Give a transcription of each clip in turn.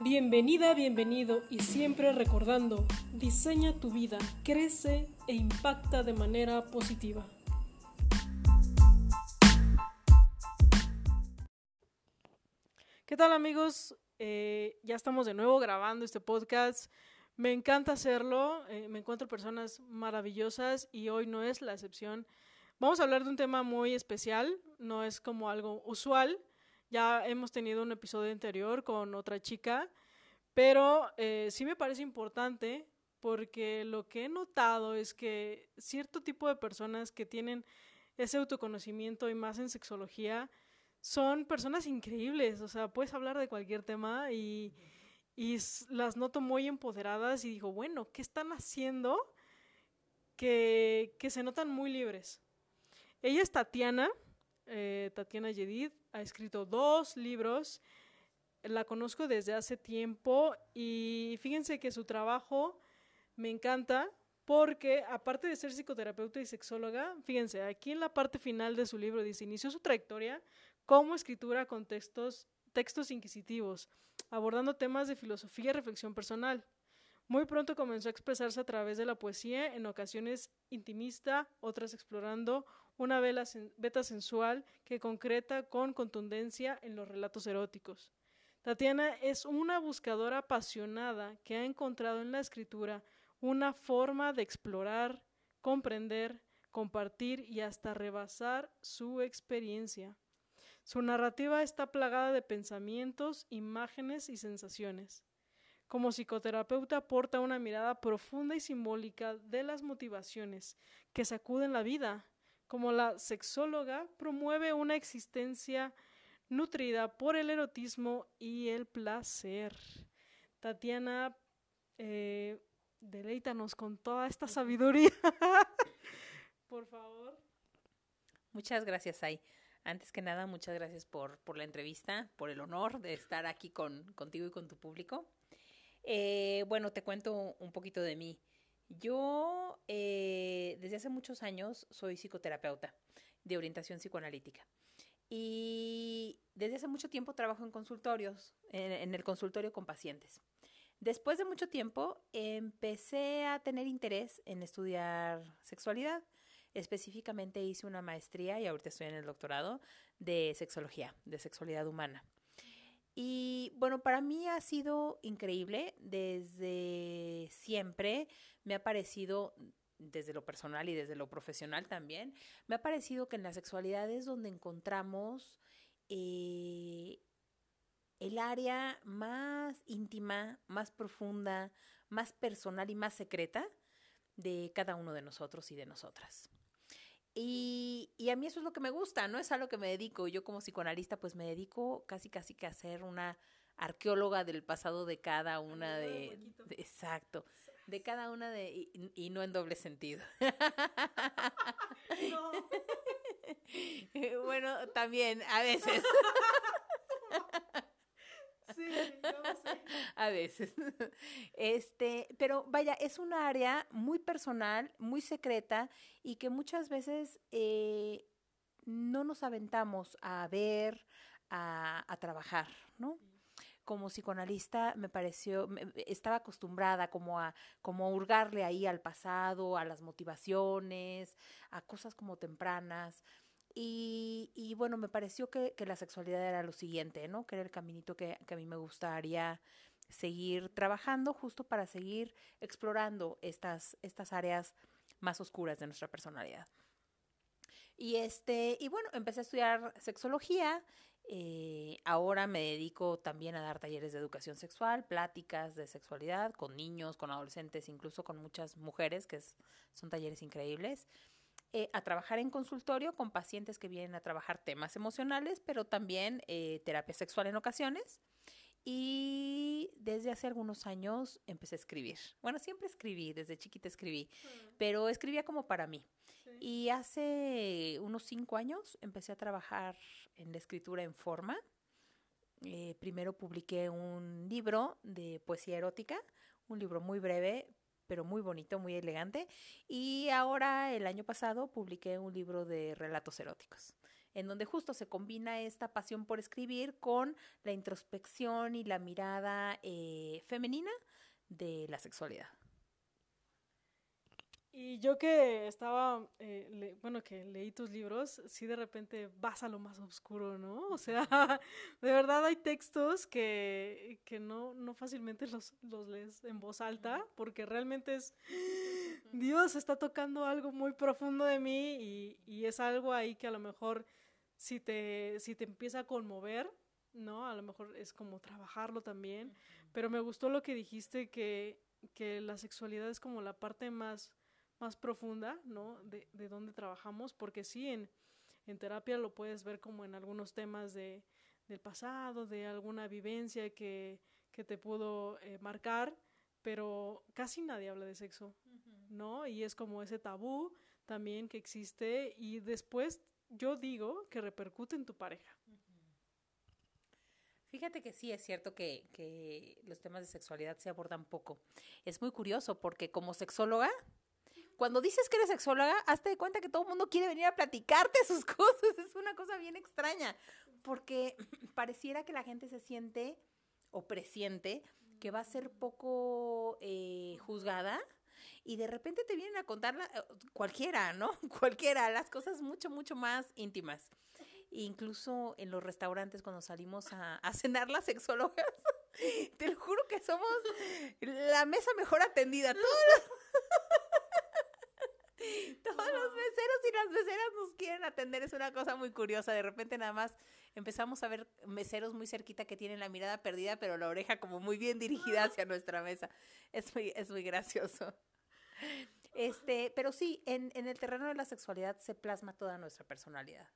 Bienvenida, bienvenido y siempre recordando, diseña tu vida, crece e impacta de manera positiva. ¿Qué tal amigos? Eh, ya estamos de nuevo grabando este podcast. Me encanta hacerlo, eh, me encuentro personas maravillosas y hoy no es la excepción. Vamos a hablar de un tema muy especial, no es como algo usual. Ya hemos tenido un episodio anterior con otra chica, pero eh, sí me parece importante porque lo que he notado es que cierto tipo de personas que tienen ese autoconocimiento y más en sexología son personas increíbles, o sea, puedes hablar de cualquier tema y, y las noto muy empoderadas y digo, bueno, ¿qué están haciendo que, que se notan muy libres? Ella es Tatiana, eh, Tatiana Yedid, ha escrito dos libros, la conozco desde hace tiempo y fíjense que su trabajo me encanta porque aparte de ser psicoterapeuta y sexóloga, fíjense, aquí en la parte final de su libro dice, inició su trayectoria como escritura con textos, textos inquisitivos, abordando temas de filosofía y reflexión personal. Muy pronto comenzó a expresarse a través de la poesía, en ocasiones intimista, otras explorando una beta sensual que concreta con contundencia en los relatos eróticos. Tatiana es una buscadora apasionada que ha encontrado en la escritura una forma de explorar, comprender, compartir y hasta rebasar su experiencia. Su narrativa está plagada de pensamientos, imágenes y sensaciones. Como psicoterapeuta aporta una mirada profunda y simbólica de las motivaciones que sacuden la vida. Como la sexóloga promueve una existencia nutrida por el erotismo y el placer. Tatiana, eh, deleítanos con toda esta sabiduría. por favor. Muchas gracias, Ay. Antes que nada, muchas gracias por, por la entrevista, por el honor de estar aquí con, contigo y con tu público. Eh, bueno, te cuento un poquito de mí. Yo eh, desde hace muchos años soy psicoterapeuta de orientación psicoanalítica. Y desde hace mucho tiempo trabajo en consultorios, en, el consultorio con pacientes. Después de mucho tiempo empecé a tener interés en estudiar sexualidad. Específicamente hice una maestría y ahorita estoy en el doctorado de sexología, de sexualidad humana. Y bueno, para mí ha sido increíble desde siempre. Me ha parecido, desde lo personal y desde lo profesional también, me ha parecido que en la sexualidad es donde encontramos eh, el área más íntima, más profunda, más personal y más secreta de cada uno de nosotros y de nosotras. Y, y, a mí eso es lo que me gusta, ¿no? Es a lo que me dedico. Yo como psicoanalista pues me dedico casi casi que a ser una arqueóloga del pasado de cada una de, Exacto. De cada una de... Y, y no en doble sentido. No. bueno, también, a veces. Veces. Este, pero vaya, es un área muy personal, muy secreta y que muchas veces eh, no nos aventamos a ver, a, a trabajar, ¿no? como psicoanalista me pareció, estaba acostumbrada como a, como a hurgarle ahí al pasado, a las motivaciones, a cosas como tempranas. Y, bueno, me pareció que, la sexualidad era lo siguiente, ¿no? Que era el caminito que, a mí me gustaría seguir trabajando justo para seguir explorando estas, estas áreas más oscuras de nuestra personalidad. Y este, y bueno, empecé a estudiar sexología. Eh, ahora me dedico también a dar talleres de educación sexual, pláticas de sexualidad con niños, con adolescentes, incluso con muchas mujeres, que son talleres increíbles. Eh, a trabajar en consultorio con pacientes que vienen a trabajar temas emocionales, pero también eh, terapia sexual en ocasiones. Y desde hace algunos años empecé a escribir. Bueno, siempre escribí, desde chiquita escribí, mm. pero escribía como para mí. Y hace unos cinco años empecé a trabajar en la escritura en forma. Eh, primero publiqué un libro de poesía erótica, un libro muy breve, pero muy bonito, muy elegante. Y ahora, el año pasado, publiqué un libro de relatos eróticos. En donde justo se combina esta pasión por escribir con la introspección y la mirada eh, femenina de la sexualidad. Y yo que estaba, eh, bueno, que leí tus libros, sí de repente vas a lo más oscuro, ¿no? O sea, de verdad hay textos que, que no, no fácilmente los, los lees en voz alta, porque realmente es, Dios está tocando algo muy profundo de mí y, y es algo ahí que a lo mejor si te, si te empieza a conmover, ¿no? A lo mejor es como trabajarlo también, pero me gustó lo que dijiste que, que la sexualidad es como la parte más más profunda, ¿no? De, de dónde trabajamos, porque sí, en, en, terapia lo puedes ver como en algunos temas de, del pasado, de alguna vivencia que, que te pudo eh, marcar, pero casi nadie habla de sexo, ¿no? Y es como ese tabú también que existe y después yo digo que repercute en tu pareja. Fíjate que sí es cierto que, que, los temas de sexualidad se abordan poco. Es muy curioso porque como sexóloga cuando dices que eres sexóloga, hazte de cuenta que todo el mundo quiere venir a platicarte sus cosas. Es una cosa bien extraña, porque pareciera que la gente se siente o presiente que va a ser poco eh, juzgada y de repente te vienen a contar eh, cualquiera, ¿no? Cualquiera, las cosas mucho, mucho más íntimas. Incluso en los restaurantes cuando salimos a, a cenar las sexólogas, te lo juro que somos la mesa mejor atendida. Todos todos los meseros y las meseras nos quieren atender. Es una cosa muy curiosa. De repente nada más empezamos a ver meseros muy cerquita que tienen la mirada perdida, pero la oreja como muy bien dirigida hacia nuestra mesa. Es muy, es muy gracioso. Este, pero sí, en, en el terreno de la sexualidad se plasma toda nuestra personalidad.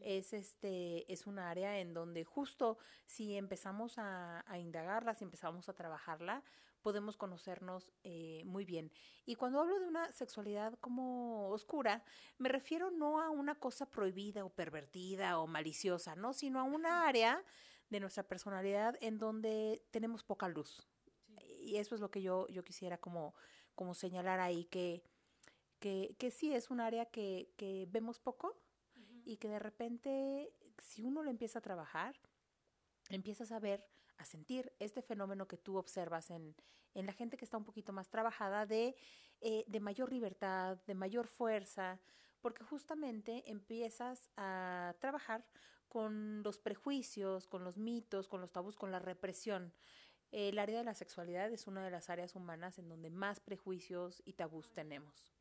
Es este, es un área en donde justo si empezamos a, a indagarla, si empezamos a trabajarla, podemos conocernos eh, muy bien. Y cuando hablo de una sexualidad como oscura, me refiero no a una cosa prohibida o pervertida o maliciosa, ¿no? Sino a una área de nuestra personalidad en donde tenemos poca luz. Y eso es lo que yo, yo quisiera como, como señalar ahí, que, que, que sí es un área que, que vemos poco y que de repente, si uno lo empieza a trabajar, empiezas a ver a sentir este fenómeno que tú observas en, en la gente que está un poquito más trabajada de, eh, de mayor libertad, de mayor fuerza, porque justamente empiezas a trabajar con los prejuicios, con los mitos, con los tabús, con la represión. El área de la sexualidad es una de las áreas humanas en donde más prejuicios y tabús tenemos.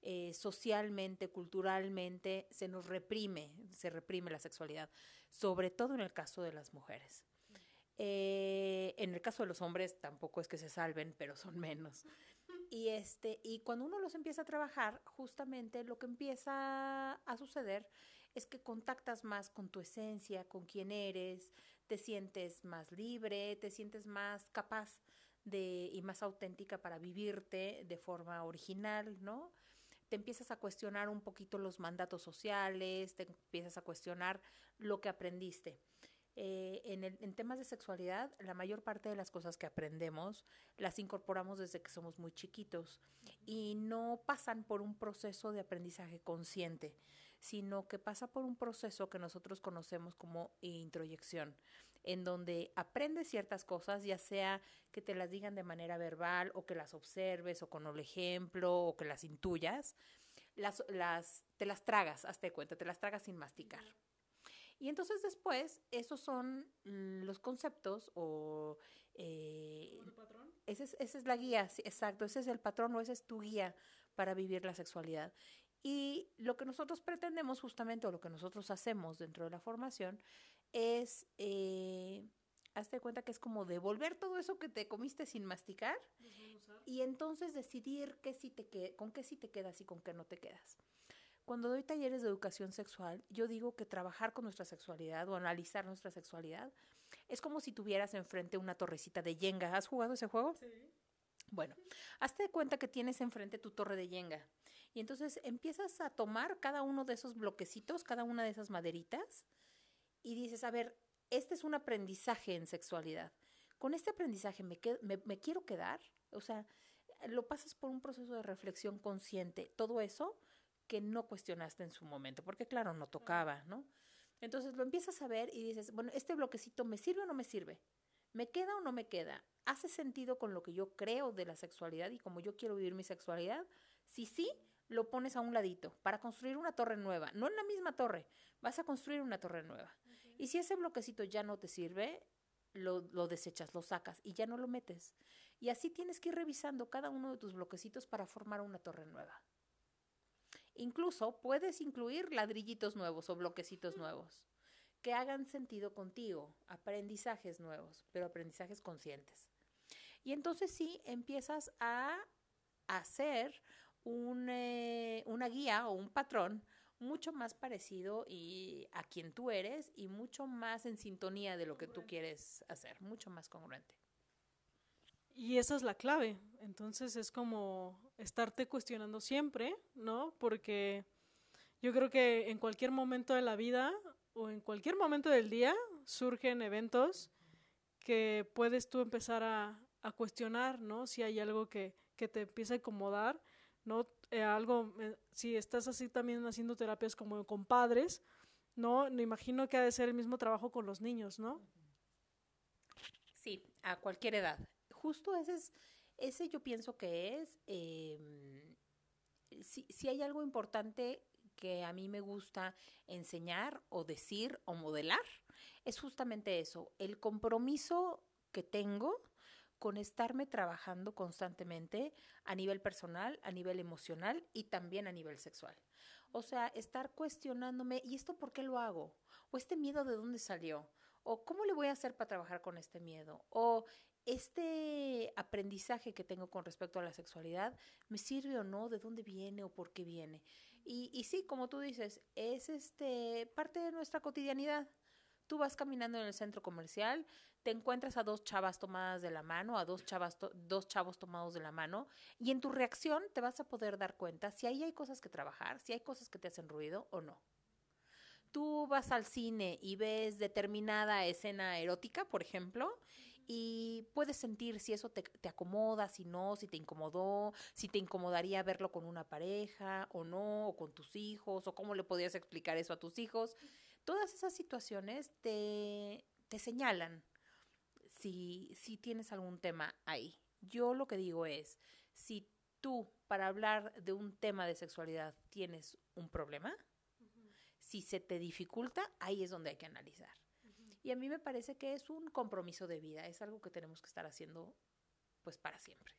Eh, socialmente, culturalmente, se nos reprime, se reprime la sexualidad, sobre todo en el caso de las mujeres. Eh, en el caso de los hombres tampoco es que se salven, pero son menos. Y este, y cuando uno los empieza a trabajar, justamente lo que empieza a suceder es que contactas más con tu esencia, con quién eres, te sientes más libre, te sientes más capaz de y más auténtica para vivirte de forma original, ¿no? Te empiezas a cuestionar un poquito los mandatos sociales, te empiezas a cuestionar lo que aprendiste. Eh, en, temas de sexualidad, la mayor parte de las cosas que aprendemos las incorporamos desde que somos muy chiquitos y no pasan por un proceso de aprendizaje consciente, sino que pasa por un proceso que nosotros conocemos como introyección, en donde aprendes ciertas cosas, ya sea que te las digan de manera verbal o que las observes o con el ejemplo o que las intuyas, las, las, te las tragas, hazte cuenta, te las tragas sin masticar. Y entonces después, esos son los conceptos o... Eh, ¿El patrón? Ese es, esa es la guía, sí, exacto, ese es el patrón o esa es tu guía para vivir la sexualidad. Y lo que nosotros pretendemos justamente, o lo que nosotros hacemos dentro de la formación, es, eh, hazte cuenta que es como devolver todo eso que te comiste sin masticar y entonces decidir qué sí te con qué sí te quedas y con qué no te quedas. Cuando doy talleres de educación sexual, yo digo que trabajar con nuestra sexualidad o analizar nuestra sexualidad es como si tuvieras enfrente una torrecita de yenga. ¿Has jugado ese juego? Sí. Bueno, hazte cuenta que tienes enfrente tu torre de yenga. Y entonces empiezas a tomar cada uno de esos bloquecitos, cada una de esas maderitas, y dices, a ver, este es un aprendizaje en sexualidad. Con este aprendizaje me, me, me quiero quedar. O sea, lo pasas por un proceso de reflexión consciente. Todo eso que no cuestionaste en su momento, porque claro, no tocaba, ¿no? Entonces lo empiezas a ver y dices, bueno, este bloquecito me sirve o no me sirve, me queda o no me queda, hace sentido con lo que yo creo de la sexualidad y como yo quiero vivir mi sexualidad. Si sí, lo pones a un ladito para construir una torre nueva, no en la misma torre, vas a construir una torre nueva. Y si ese bloquecito ya no te sirve, lo, lo, desechas, lo sacas y ya no lo metes. Y así tienes que ir revisando cada uno de tus bloquecitos para formar una torre nueva. Incluso puedes incluir ladrillitos nuevos o bloquecitos nuevos que hagan sentido contigo, aprendizajes nuevos, pero aprendizajes conscientes. Y entonces sí empiezas a hacer un, eh, una guía o un patrón mucho más parecido y a quien tú eres y mucho más en sintonía de lo que tú quieres hacer, mucho más congruente. Y esa es la clave. Entonces es como estarte cuestionando siempre, ¿no? Porque yo creo que en cualquier momento de la vida o en cualquier momento del día surgen eventos que puedes tú empezar a, a cuestionar, ¿no? Si hay algo que, que te empieza a incomodar, ¿no? Eh, algo, eh, si estás así también haciendo terapias como con padres, ¿no? Me imagino que ha de ser el mismo trabajo con los niños, ¿no? Sí, a cualquier edad justo ese es, ese yo pienso que es, eh, si, si hay algo importante que a mí me gusta enseñar o decir o modelar, es justamente eso, el compromiso que tengo con estarme trabajando constantemente a nivel personal, a nivel emocional y también a nivel sexual. O sea, estar cuestionándome, ¿y esto por qué lo hago? ¿O este miedo de dónde salió? ¿O cómo le voy a hacer para trabajar con este miedo? ¿O este aprendizaje que tengo con respecto a la sexualidad me sirve o no, de dónde viene o por qué viene. Y, y sí, como tú dices, es este parte de nuestra cotidianidad. Tú vas caminando en el centro comercial, te encuentras a dos chavas tomadas de la mano, a dos, chavas dos chavos tomados de la mano, y en tu reacción te vas a poder dar cuenta si ahí hay cosas que trabajar, si hay cosas que te hacen ruido o no. Tú vas al cine y ves determinada escena erótica, por ejemplo, y puedes sentir si eso te, acomoda, si no, si te incomodó, si te incomodaría verlo con una pareja o no, o con tus hijos, o cómo le podrías explicar eso a tus hijos. Todas esas situaciones te, te señalan si, tienes algún tema ahí. Yo lo que digo es, si tú para hablar de un tema de sexualidad tienes un problema, si se te dificulta, ahí es donde hay que analizar. Y a mí me parece que es un compromiso de vida, es algo que tenemos que estar haciendo pues para siempre.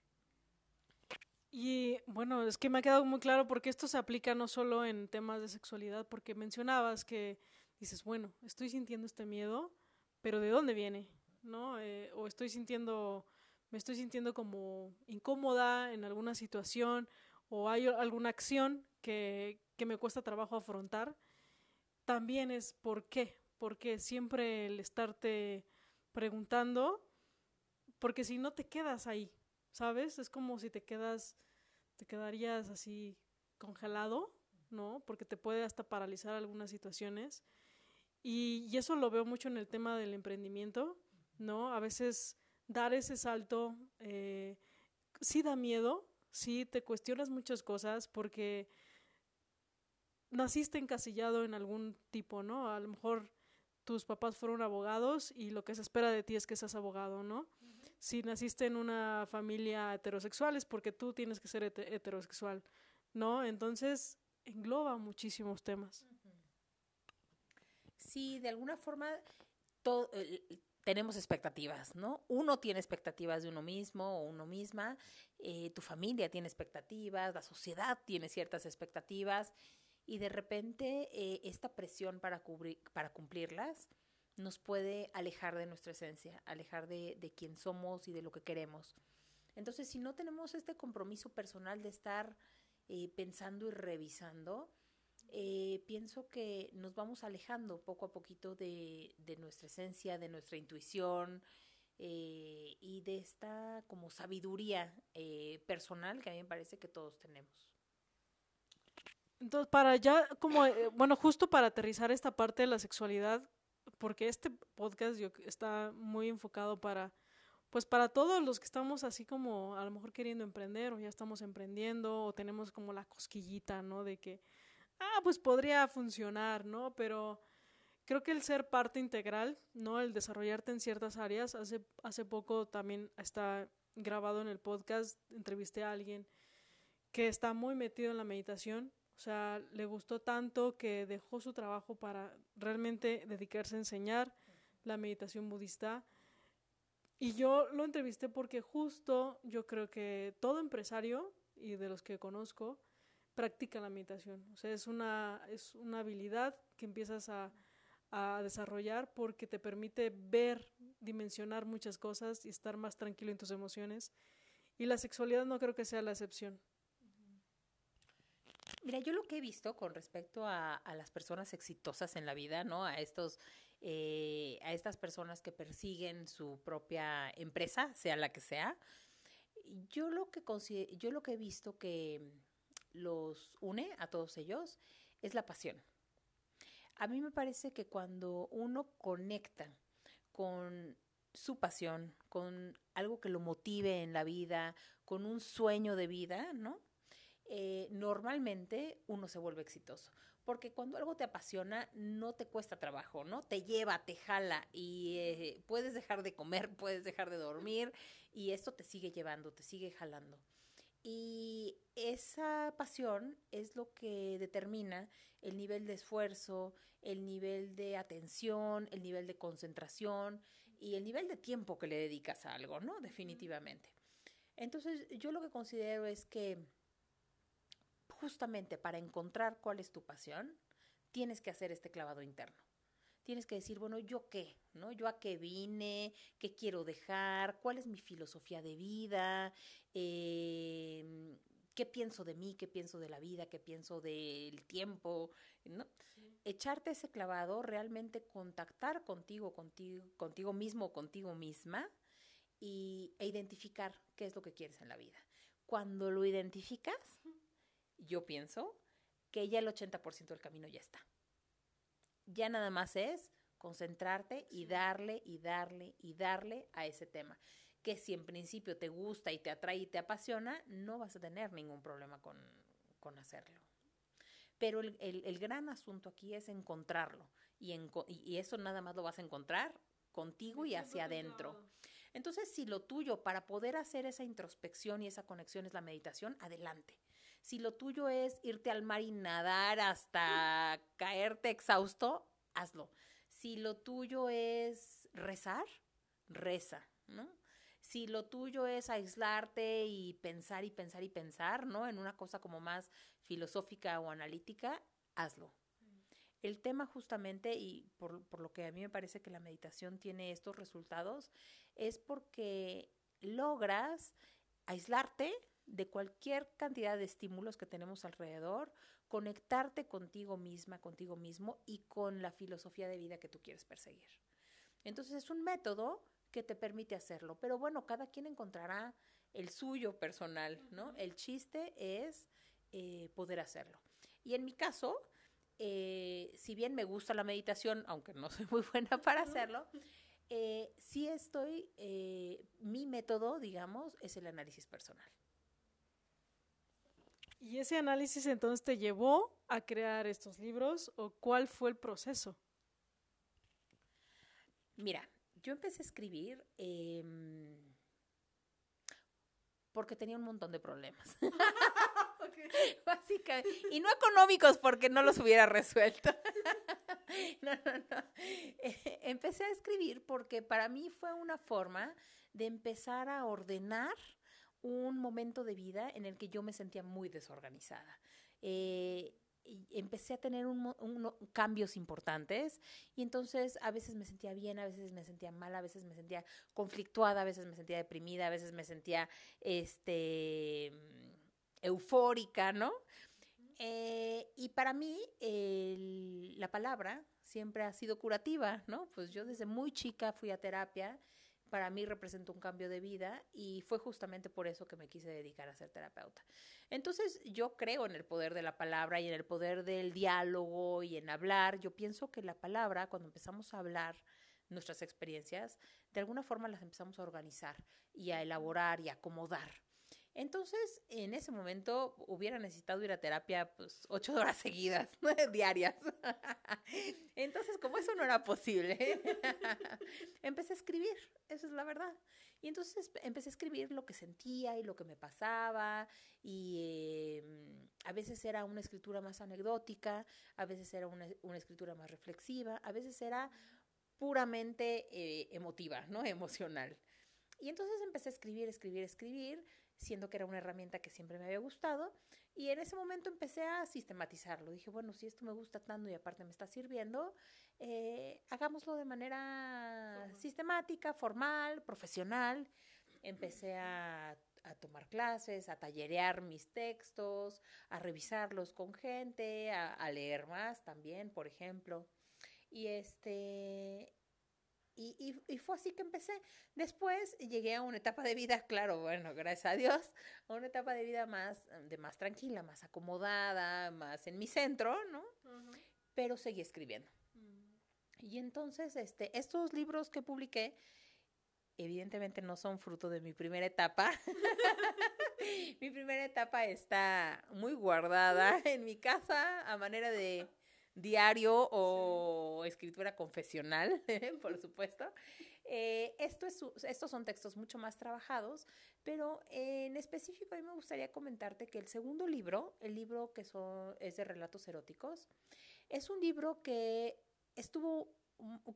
Y bueno, es que me ha quedado muy claro porque esto se aplica no solo en temas de sexualidad, porque mencionabas que dices, bueno, estoy sintiendo este miedo, pero ¿de dónde viene? ¿No? Eh, o estoy sintiendo, me estoy sintiendo como incómoda en alguna situación, o hay alguna acción que, que me cuesta trabajo afrontar. También es por qué, porque siempre el estarte preguntando, porque si no te quedas ahí, ¿sabes? Es como si te quedas, te quedarías así congelado, ¿no? Porque te puede hasta paralizar algunas situaciones. Y, y eso lo veo mucho en el tema del emprendimiento, ¿no? A veces dar ese salto eh, sí da miedo, sí te cuestionas muchas cosas porque naciste encasillado en algún tipo, ¿no? A lo mejor tus papás fueron abogados y lo que se espera de ti es que seas abogado, ¿no? Uh -huh. Si naciste en una familia heterosexual es porque tú tienes que ser heterosexual, ¿no? Entonces engloba muchísimos temas. Uh -huh. Sí, de alguna forma todo, tenemos expectativas, ¿no? Uno tiene expectativas de uno mismo o uno misma, eh, tu familia tiene expectativas, la sociedad tiene ciertas expectativas y de repente eh, esta presión para, cubrir, para cumplirlas nos puede alejar de nuestra esencia, alejar de, de quién somos y de lo que queremos. Entonces, si no tenemos este compromiso personal de estar eh, pensando y revisando, eh, pienso que nos vamos alejando poco a poquito de, de nuestra esencia, de nuestra intuición eh, y de esta como sabiduría eh, personal que a mí me parece que todos tenemos. Entonces, para ya, como, eh, bueno, justo para aterrizar esta parte de la sexualidad, porque este podcast yo, está muy enfocado para, pues para todos los que estamos así como a lo mejor queriendo emprender o ya estamos emprendiendo o tenemos como la cosquillita, ¿no? De que, ah, pues podría funcionar, ¿no? Pero creo que el ser parte integral, ¿no? El desarrollarte en ciertas áreas, hace, hace poco también está grabado en el podcast, entrevisté a alguien que está muy metido en la meditación, o sea, le gustó tanto que dejó su trabajo para realmente dedicarse a enseñar la meditación budista. Y yo lo entrevisté porque justo yo creo que todo empresario y de los que conozco practica la meditación. O sea, es una, es una habilidad que empiezas a, a desarrollar porque te permite ver, dimensionar muchas cosas y estar más tranquilo en tus emociones. Y la sexualidad no creo que sea la excepción. Mira, yo lo que he visto con respecto a, a las personas exitosas en la vida, ¿no? A estos, eh, a estas personas que persiguen su propia empresa, sea la que sea, yo lo que yo lo que he visto que los une a todos ellos es la pasión. A mí me parece que cuando uno conecta con su pasión, con algo que lo motive en la vida, con un sueño de vida, ¿no? Eh, normalmente uno se vuelve exitoso. Porque cuando algo te apasiona, no te cuesta trabajo, ¿no? Te lleva, te jala y eh, puedes dejar de comer, puedes dejar de dormir y esto te sigue llevando, te sigue jalando. Y esa pasión es lo que determina el nivel de esfuerzo, el nivel de atención, el nivel de concentración y el nivel de tiempo que le dedicas a algo, ¿no? Definitivamente. Entonces, yo lo que considero es que justamente para encontrar cuál es tu pasión, tienes que hacer este clavado interno. Tienes que decir, bueno, ¿yo qué? ¿No? ¿Yo a qué vine? ¿Qué quiero dejar? ¿Cuál es mi filosofía de vida? Eh, ¿Qué pienso de mí? ¿Qué pienso de la vida? ¿Qué pienso del tiempo? ¿No? Echarte ese clavado, realmente contactar contigo, contigo, contigo mismo, contigo misma y, e identificar qué es lo que quieres en la vida. Cuando lo identificas, yo pienso que ya el 80% del camino ya está. Ya nada más es concentrarte y darle y darle y darle a ese tema. Que si en principio te gusta y te atrae y te apasiona, no vas a tener ningún problema con, hacerlo. Pero el, gran asunto aquí es encontrarlo. Y, y eso nada más lo vas a encontrar contigo y hacia adentro. Entonces, si lo tuyo para poder hacer esa introspección y esa conexión es la meditación, adelante. Si lo tuyo es irte al mar y nadar hasta caerte exhausto, hazlo. Si lo tuyo es rezar, reza, ¿no? Si lo tuyo es aislarte y pensar y pensar y pensar, ¿no? En una cosa como más filosófica o analítica, hazlo. El tema justamente, y por, por, lo que a mí me parece que la meditación tiene estos resultados, es porque logras aislarte, de cualquier cantidad de estímulos que tenemos alrededor, conectarte contigo misma, contigo mismo y con la filosofía de vida que tú quieres perseguir. Entonces es un método que te permite hacerlo, pero bueno, cada quien encontrará el suyo personal, ¿no? El chiste es eh, poder hacerlo. Y en mi caso, eh, si bien me gusta la meditación, aunque no soy muy buena para hacerlo, eh, sí estoy, mi método, digamos, es el análisis personal. ¿Y ese análisis entonces te llevó a crear estos libros o cuál fue el proceso? Mira, yo empecé a escribir eh, porque tenía un montón de problemas. Básicamente. Y no económicos porque no los hubiera resuelto. no, no, no. Eh, empecé a escribir porque para mí fue una forma de empezar a ordenar un momento de vida en el que yo me sentía muy desorganizada. Eh, empecé a tener cambios importantes y entonces a veces me sentía bien, a veces me sentía mal, a veces me sentía conflictuada, a veces me sentía deprimida, a veces me sentía este, eufórica, ¿no? Eh, y para mí la palabra siempre ha sido curativa, ¿no? Pues yo desde muy chica fui a terapia para mí representó un cambio de vida y fue justamente por eso que me quise dedicar a ser terapeuta. Entonces yo creo en el poder de la palabra y en el poder del diálogo y en hablar. Yo pienso que la palabra, cuando empezamos a hablar nuestras experiencias, de alguna forma las empezamos a organizar y a elaborar y a acomodar. Entonces, en ese momento hubiera necesitado ir a terapia pues ocho horas seguidas, diarias. Entonces, como eso no era posible, empecé a escribir, esa es la verdad. Y entonces empecé a escribir lo que sentía y lo que me pasaba, y em, a veces era una escritura más anecdótica, a veces era una, una escritura más reflexiva, a veces era puramente eh, emotiva, ¿no? Emocional. Y entonces empecé a escribir, escribir, escribir, siendo que era una herramienta que siempre me había gustado. Y en ese momento empecé a sistematizarlo. Dije, bueno, si esto me gusta tanto y aparte me está sirviendo, eh, hagámoslo de manera sistemática, formal, profesional. Empecé a, a, tomar clases, a tallerear mis textos, a revisarlos con gente, a, a leer más también, por ejemplo. Y este, y, y, fue así que empecé. Después llegué a una etapa de vida, claro, bueno, gracias a Dios, a una etapa de vida más, de más tranquila, más acomodada, más en mi centro, ¿no? Pero seguí escribiendo. Mm. Y entonces, este, estos libros que publiqué, evidentemente no son fruto de mi primera etapa. mi primera etapa está muy guardada en mi casa a manera de diario o escritura confesional, por supuesto. Eh, esto es, estos son textos mucho más trabajados, pero en específico a mí me gustaría comentarte que el segundo libro, el libro que son, es de relatos eróticos, es un libro que estuvo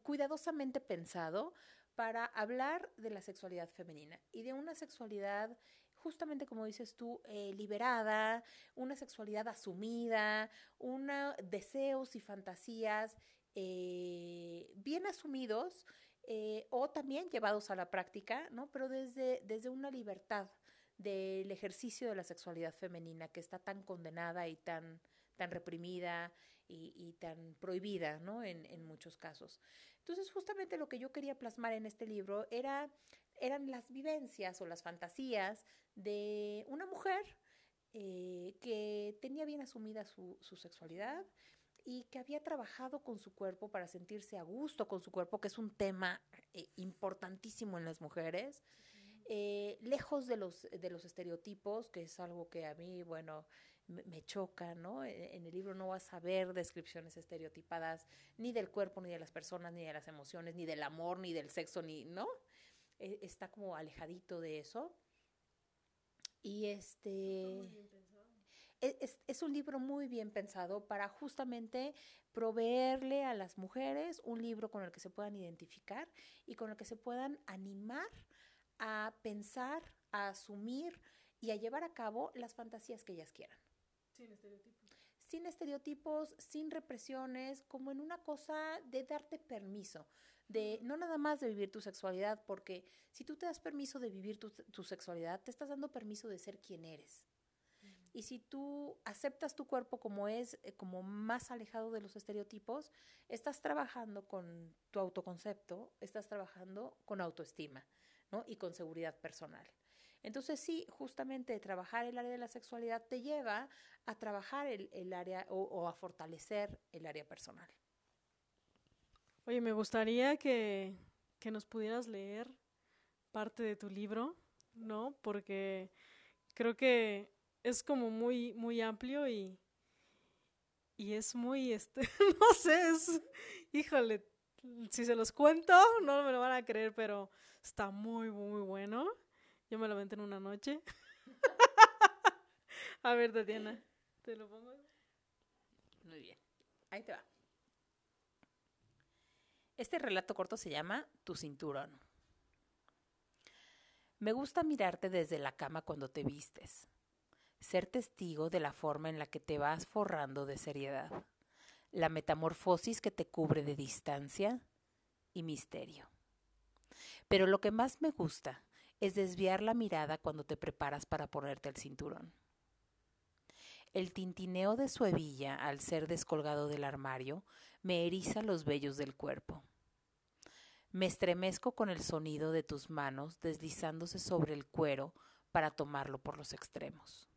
cuidadosamente pensado para hablar de la sexualidad femenina y de una sexualidad justamente como dices tú, eh, liberada, una sexualidad asumida, una, deseos y fantasías eh, bien asumidos eh, o también llevados a la práctica, ¿no? Pero desde, desde una libertad del ejercicio de la sexualidad femenina que está tan condenada y tan, tan reprimida y, tan prohibida, ¿no? En, en muchos casos. Entonces, justamente lo que yo quería plasmar en este libro era eran las vivencias o las fantasías de una mujer eh, que tenía bien asumida su, sexualidad y que había trabajado con su cuerpo para sentirse a gusto con su cuerpo, que es un tema eh, importantísimo en las mujeres, eh, lejos de los, de los estereotipos, que es algo que a mí, bueno, me, choca, ¿no? En el libro no vas a ver descripciones estereotipadas ni del cuerpo, ni de las personas, ni de las emociones, ni del amor, ni del sexo, ni, ¿no? E, está como alejadito de eso. Y este... E, es, es, un libro muy bien pensado para justamente proveerle a las mujeres un libro con el que se puedan identificar y con el que se puedan animar a pensar, a asumir y a llevar a cabo las fantasías que ellas quieran. Sin estereotipos. Sin estereotipos, sin represiones, como en una cosa de darte permiso de no nada más de vivir tu sexualidad, porque si tú te das permiso de vivir tu, sexualidad, te estás dando permiso de ser quien eres. Y si tú aceptas tu cuerpo como es, eh, como más alejado de los estereotipos, estás trabajando con tu autoconcepto, estás trabajando con autoestima, ¿no? Y con seguridad personal. Entonces sí, justamente trabajar el área de la sexualidad te lleva a trabajar el, área o a fortalecer el área personal. Oye, me gustaría que, que nos pudieras leer parte de tu libro, ¿no? Porque creo que es como muy, muy amplio y, y es muy, este, no sé, es, híjole, si se los cuento, no me lo van a creer, pero está muy, muy bueno. Yo me lo aventé en una noche. a ver, Tatiana, ¿te lo pongo? Muy bien, ahí te va. Este relato corto se llama Tu cinturón. Me gusta mirarte desde la cama cuando te vistes, ser testigo de la forma en la que te vas forrando de seriedad, la metamorfosis que te cubre de distancia y misterio. Pero lo que más me gusta es desviar la mirada cuando te preparas para ponerte el cinturón. El tintineo de su hebilla al ser descolgado del armario me eriza los vellos del cuerpo. Me estremezco con el sonido de tus manos deslizándose sobre el cuero para tomarlo por los extremos.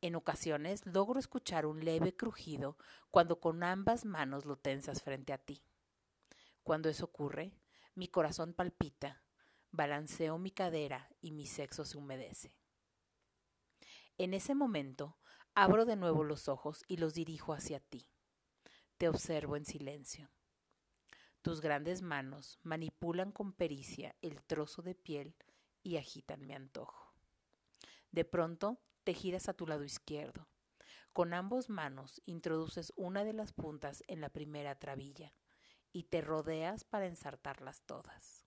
En ocasiones logro escuchar un leve crujido cuando con ambas manos lo tensas frente a ti. Cuando eso ocurre, mi corazón palpita, balanceo mi cadera y mi sexo se humedece. En ese momento, abro de nuevo los ojos y los dirijo hacia ti. Te observo en silencio. Tus grandes manos manipulan con pericia el trozo de piel y agitan mi antojo. De pronto te giras a tu lado izquierdo. Con ambos manos introduces una de las puntas en la primera trabilla y te rodeas para ensartarlas todas.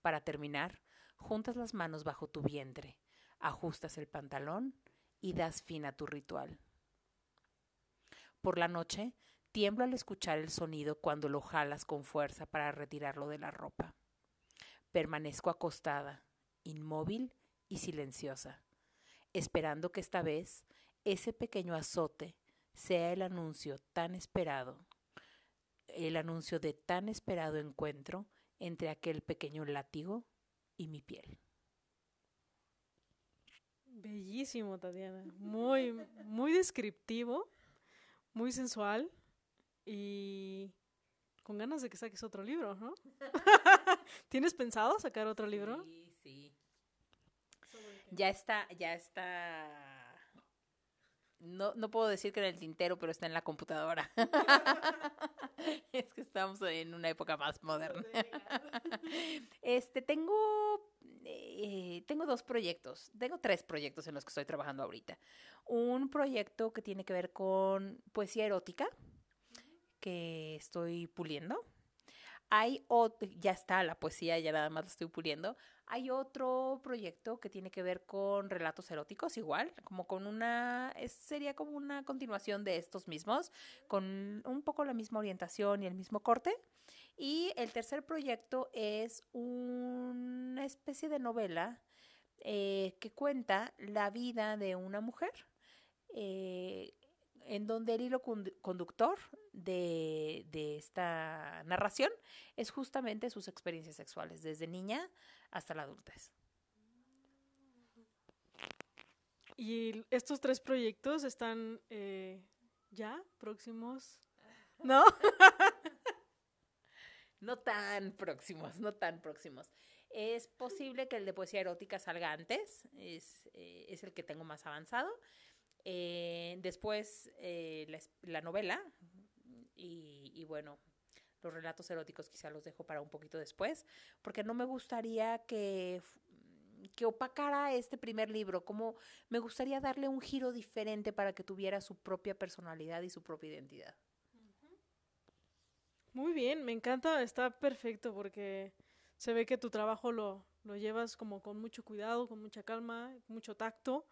Para terminar, juntas las manos bajo tu vientre, ajustas el pantalón y das fin a tu ritual. Por la noche, tiemblo al escuchar el sonido cuando lo jalas con fuerza para retirarlo de la ropa. Permanezco acostada, inmóvil y silenciosa, esperando que esta vez ese pequeño azote sea el anuncio tan esperado, el anuncio de tan esperado encuentro entre aquel pequeño látigo y mi piel. Bellísimo, Tatiana. Muy, muy descriptivo, muy sensual y con ganas de que saques otro libro, ¿no? ¿Tienes pensado sacar otro libro? Sí, sí. Ya está, ya está. No, no puedo decir que en el tintero, pero está en la computadora. es que estamos en una época más moderna. este, tengo eh, tengo dos proyectos, tengo tres proyectos en los que estoy trabajando ahorita. Un proyecto que tiene que ver con poesía erótica, que estoy puliendo. Hay otro, ya está la poesía, ya nada más la estoy puliendo. Hay otro proyecto que tiene que ver con relatos eróticos, igual, como con una, sería como una continuación de estos mismos, con un poco la misma orientación y el mismo corte. Y el tercer proyecto es una especie de novela eh, que cuenta la vida de una mujer, eh, en donde el hilo conductor de, de, esta narración es justamente sus experiencias sexuales, desde niña hasta la adultez. ¿Y estos tres proyectos están eh, ya próximos? ¿No? no tan próximos, no tan próximos. Es posible que el de poesía erótica salga antes, es, eh, es el que tengo más avanzado. Eh, después eh, la, novela y, y, bueno, los relatos eróticos quizá los dejo para un poquito después, porque no me gustaría que, que opacara este primer libro, como me gustaría darle un giro diferente para que tuviera su propia personalidad y su propia identidad. Muy bien, me encanta, está perfecto porque se ve que tu trabajo lo, lo llevas como con mucho cuidado, con mucha calma, mucho tacto,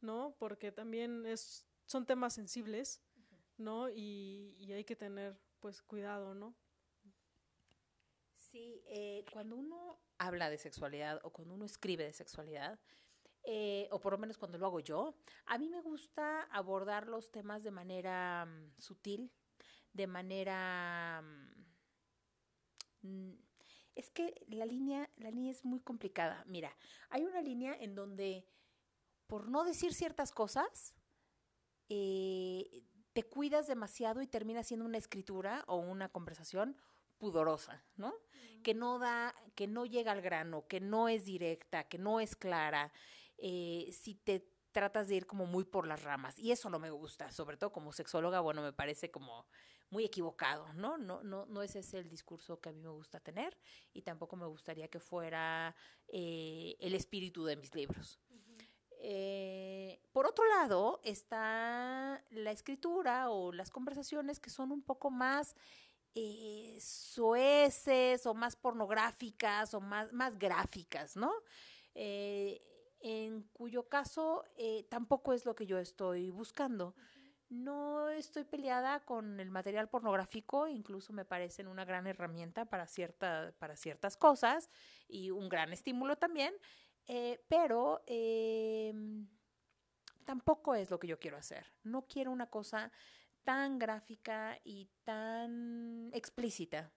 ¿no? Porque también es, son temas sensibles, ¿no? Y, y hay que tener, pues, cuidado, ¿no? Sí, eh, cuando uno habla de sexualidad o cuando uno escribe de sexualidad, eh, o por lo menos cuando lo hago yo, a mí me gusta abordar los temas de manera um, sutil, de manera... Mm, es que la línea, la línea es muy complicada. Mira, hay una línea en donde, por no decir ciertas cosas, eh, te cuidas demasiado y termina siendo una escritura o una conversación pudorosa, ¿no? Que no da, que no llega al grano, que no es directa, que no es clara. Eh, si te tratas de ir como muy por las ramas y eso no me gusta, sobre todo como sexóloga, bueno, me parece como muy equivocado, ¿no? No, no, no ese es el discurso que a mí me gusta tener y tampoco me gustaría que fuera eh, el espíritu de mis libros. Eh, por otro lado, está la escritura o las conversaciones que son un poco más eh, soeces o más pornográficas o más, más gráficas, ¿no? en cuyo caso tampoco es lo que yo estoy buscando. No estoy peleada con el material pornográfico, incluso me parecen una gran herramienta para, cierta, para ciertas cosas y un gran estímulo también, eh, pero em, tampoco es lo que yo quiero hacer. No quiero una cosa tan gráfica y tan explícita.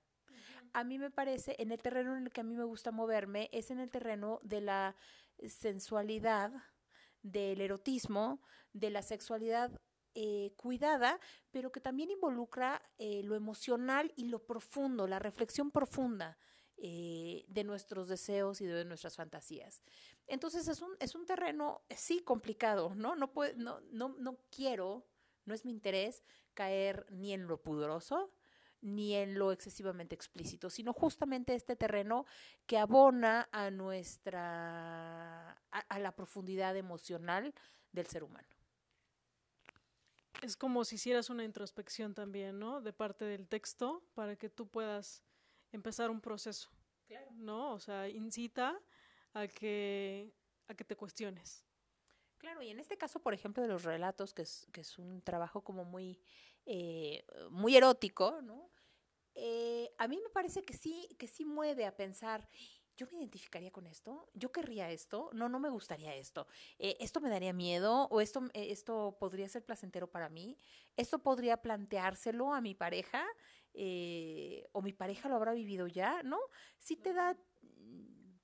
A mí me parece, en el terreno en el que a mí me gusta moverme, es en el terreno de la sensualidad, del erotismo, de la sexualidad eh, cuidada, pero que también involucra eh, lo emocional y lo profundo, la reflexión profunda. Eh, de nuestros deseos y de nuestras fantasías. Entonces es un, es un terreno, sí, complicado, ¿no? No, no, no, no quiero, no es mi interés caer ni en lo pudoroso, ni en lo excesivamente explícito, sino justamente este terreno que abona a nuestra, a, la profundidad emocional del ser humano. Es como si hicieras una introspección también, ¿no? De parte del texto para que tú puedas empezar un proceso, claro. ¿no? O sea, incita a que, a que te cuestiones. Claro, y en este caso, por ejemplo, de los relatos, que es, que es un trabajo como muy, eh, muy erótico, ¿no? Eh, a mí me parece que sí, que sí mueve a pensar, yo me identificaría con esto, yo querría esto, no, no me gustaría esto, eh, esto me daría miedo o esto, esto podría ser placentero para mí, esto podría planteárselo a mi pareja o mi pareja lo habrá vivido ya, ¿no? Sí te da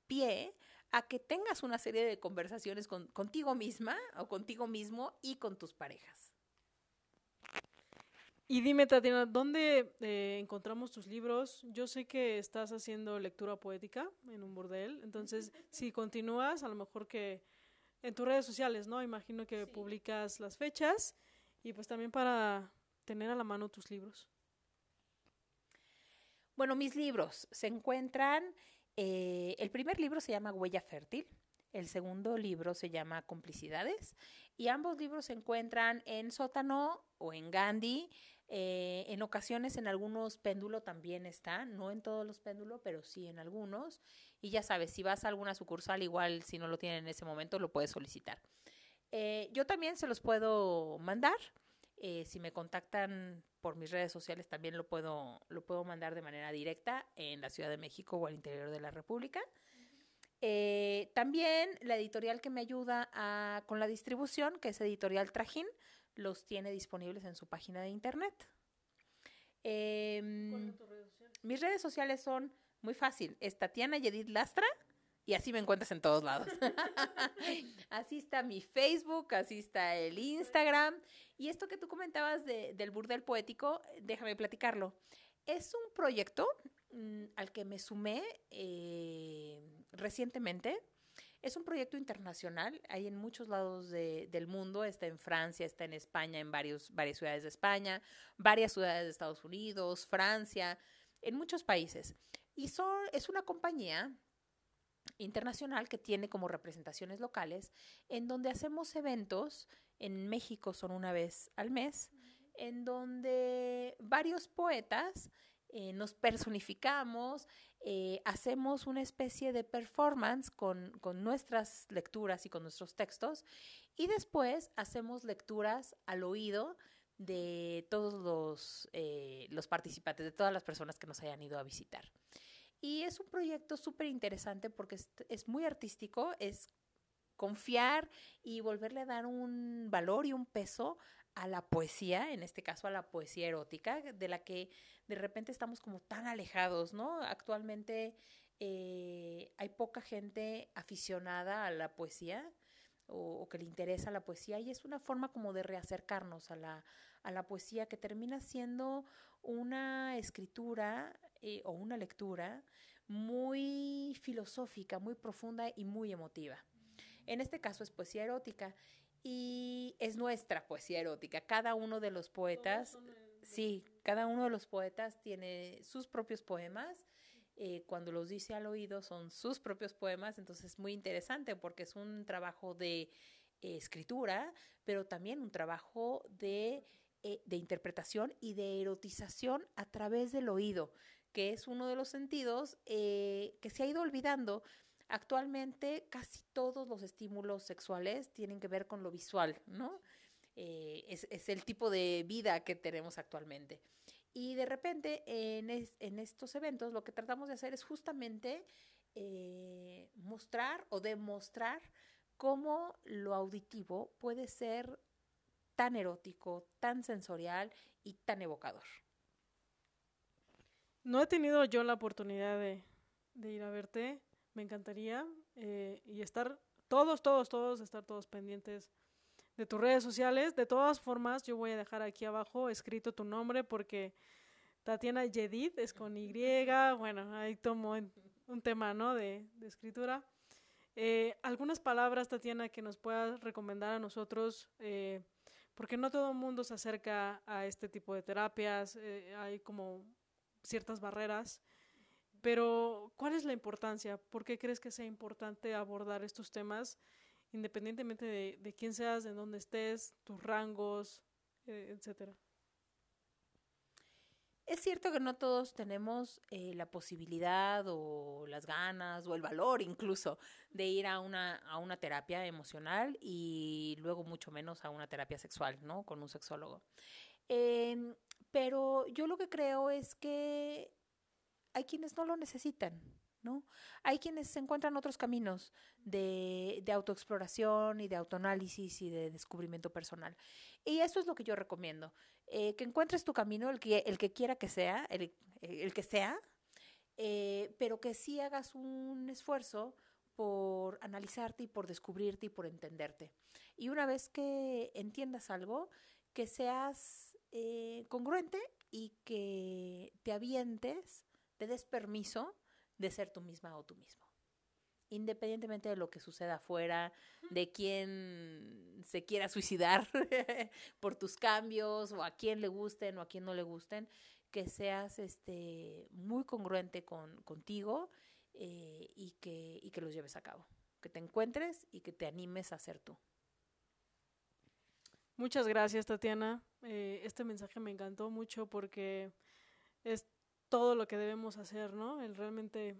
pie a que tengas una serie de conversaciones con, contigo misma o contigo mismo y con tus parejas. Y dime, Tatiana, ¿dónde eh, encontramos tus libros? Yo sé que estás haciendo lectura poética en un burdel, entonces si continúas, a lo mejor que en tus redes sociales, ¿no? Imagino que publicas las fechas y pues también para tener a la mano tus libros. Bueno, mis libros se encuentran eh, el primer libro se llama Huella Fértil, el segundo libro se llama Complicidades y ambos libros se encuentran en Sótano o en Gandhi. Eh, en ocasiones en algunos péndulo también está, no en todos los péndulos, pero sí en algunos. Y ya sabes, si vas a alguna sucursal, igual si no lo tienen en ese momento, lo puedes solicitar. Eh, yo también se los puedo mandar. Eh, si me contactan por mis redes sociales, también lo puedo, lo puedo mandar de manera directa en la Ciudad de México o al interior de la República. También la editorial que me ayuda con la distribución, que es Editorial Trajín, los tiene disponibles en su página de internet. Em, mis redes sociales son muy fácil. Es Tatiana Yedid Lastra y así me encuentras en todos lados. así está mi Facebook, así está el Instagram. Y esto que tú comentabas del burdel poético, déjame platicarlo. Es un proyecto mm, al que me sumé eh, recientemente. Es un proyecto internacional, hay en muchos lados del mundo, está en Francia, está en España, en varios, varias ciudades de España, varias ciudades de Estados Unidos, Francia, en muchos países. Y es una compañía internacional que tiene como representaciones locales, en donde hacemos eventos, en México son una vez al mes, en donde varios poetas eh, nos personificamos, eh, hacemos una especie de performance con, nuestras lecturas y con nuestros textos, y después hacemos lecturas al oído de todos los, eh, los participantes, de todas las personas que nos hayan ido a visitar. Y es un proyecto súper interesante porque es, muy artístico, es confiar y volverle a dar un valor y un peso a la poesía, en este caso a la poesía erótica, de la que de repente estamos como tan alejados, ¿no? Actualmente eh, hay poca gente aficionada a la poesía o, que le interesa la poesía y es una forma como de reacercarnos a la, a la poesía que termina siendo una escritura eh, o una lectura muy filosófica, muy profunda y muy emotiva. En este caso es poesía erótica y es nuestra poesía erótica. Cada uno de los poetas, sí, cada uno de los poetas tiene sus propios poemas. Eh, cuando los dice al oído son sus propios poemas, entonces es muy interesante porque es un trabajo de eh, escritura, pero también un trabajo de eh, de interpretación y de erotización a través del oído, que es uno de los sentidos eh, que se ha ido olvidando. Actualmente casi todos los estímulos sexuales tienen que ver con lo visual, ¿no? Eh, es, el tipo de vida que tenemos actualmente. Y de repente en, en estos eventos lo que tratamos de hacer es justamente mostrar o demostrar cómo lo auditivo puede ser tan erótico, tan sensorial y tan evocador. No he tenido yo la oportunidad de, ir a verte, me encantaría, eh, y estar todos, todos, todos, estar todos pendientes de tus redes sociales. De todas formas, yo voy a dejar aquí abajo escrito tu nombre porque Tatiana Yedid es con Y, bueno, ahí tomo un tema, ¿no? De, de escritura. Eh, algunas palabras, Tatiana, que nos puedas recomendar a nosotros, eh, porque no todo el mundo se acerca a este tipo de terapias, hay como ciertas barreras, pero ¿cuál es la importancia? ¿Por qué crees que sea importante abordar estos temas, independientemente de, quién seas, de dónde estés, tus rangos, eh, etcétera? Es cierto que no todos tenemos eh, la posibilidad o las ganas o el valor incluso de ir a una, a una terapia emocional y luego mucho menos a una terapia sexual, ¿no? Con un sexólogo. Eh, pero yo lo que creo es que hay quienes no lo necesitan, ¿no? Hay quienes se encuentran otros caminos de, de autoexploración y de autoanálisis y de descubrimiento personal. Y eso es lo que yo recomiendo, eh, que encuentres tu camino, el que, el que quiera que sea, el, el que sea, eh, pero que sí hagas un esfuerzo por analizarte y por descubrirte y por entenderte. Y una vez que entiendas algo, que seas eh, congruente y que te avientes, te des permiso de ser tú misma o tú mismo. Independientemente de lo que suceda afuera, de quién se quiera suicidar por tus cambios, o a quién le gusten o a quién no le gusten, que seas este, muy congruente con, contigo eh, y, que, y que los lleves a cabo. Que te encuentres y que te animes a ser tú. Muchas gracias, Tatiana. Eh, este mensaje me encantó mucho porque es todo lo que debemos hacer, ¿no? El realmente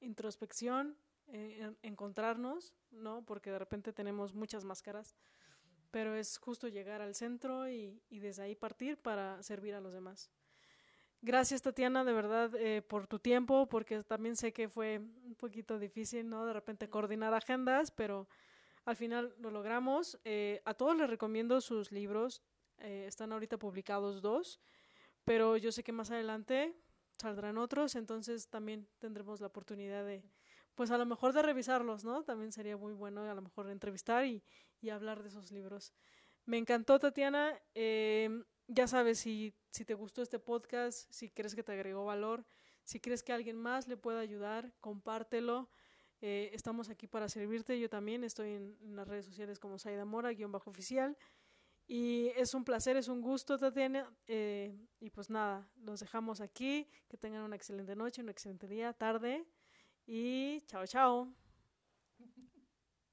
introspección, eh, en- encontrarnos, ¿no? Porque de repente tenemos muchas máscaras, pero es justo llegar al centro y, y desde ahí partir para servir a los demás. Gracias, Tatiana, de verdad, eh, por tu tiempo, porque también sé que fue un poquito difícil, ¿no? De repente coordinar agendas, pero al final lo logramos. Eh, a todos les recomiendo sus libros, eh, están ahorita publicados dos, pero yo sé que más adelante saldrán otros, entonces también tendremos la oportunidad de, pues a lo mejor de revisarlos, ¿no? También sería muy bueno a lo mejor entrevistar y, y hablar de esos libros. Me encantó, Tatiana. Eh, ya sabes, si, si te gustó este podcast, si crees que te agregó valor, si crees que alguien más le pueda ayudar, compártelo. Eh, estamos aquí para servirte. Yo también estoy en, en las redes sociales como Saida Mora, guion bajo oficial. Y es un placer, es un gusto, Tatiana. Eh, y pues nada, los dejamos aquí. Que tengan una excelente noche, un excelente día, tarde. Y chao, chao.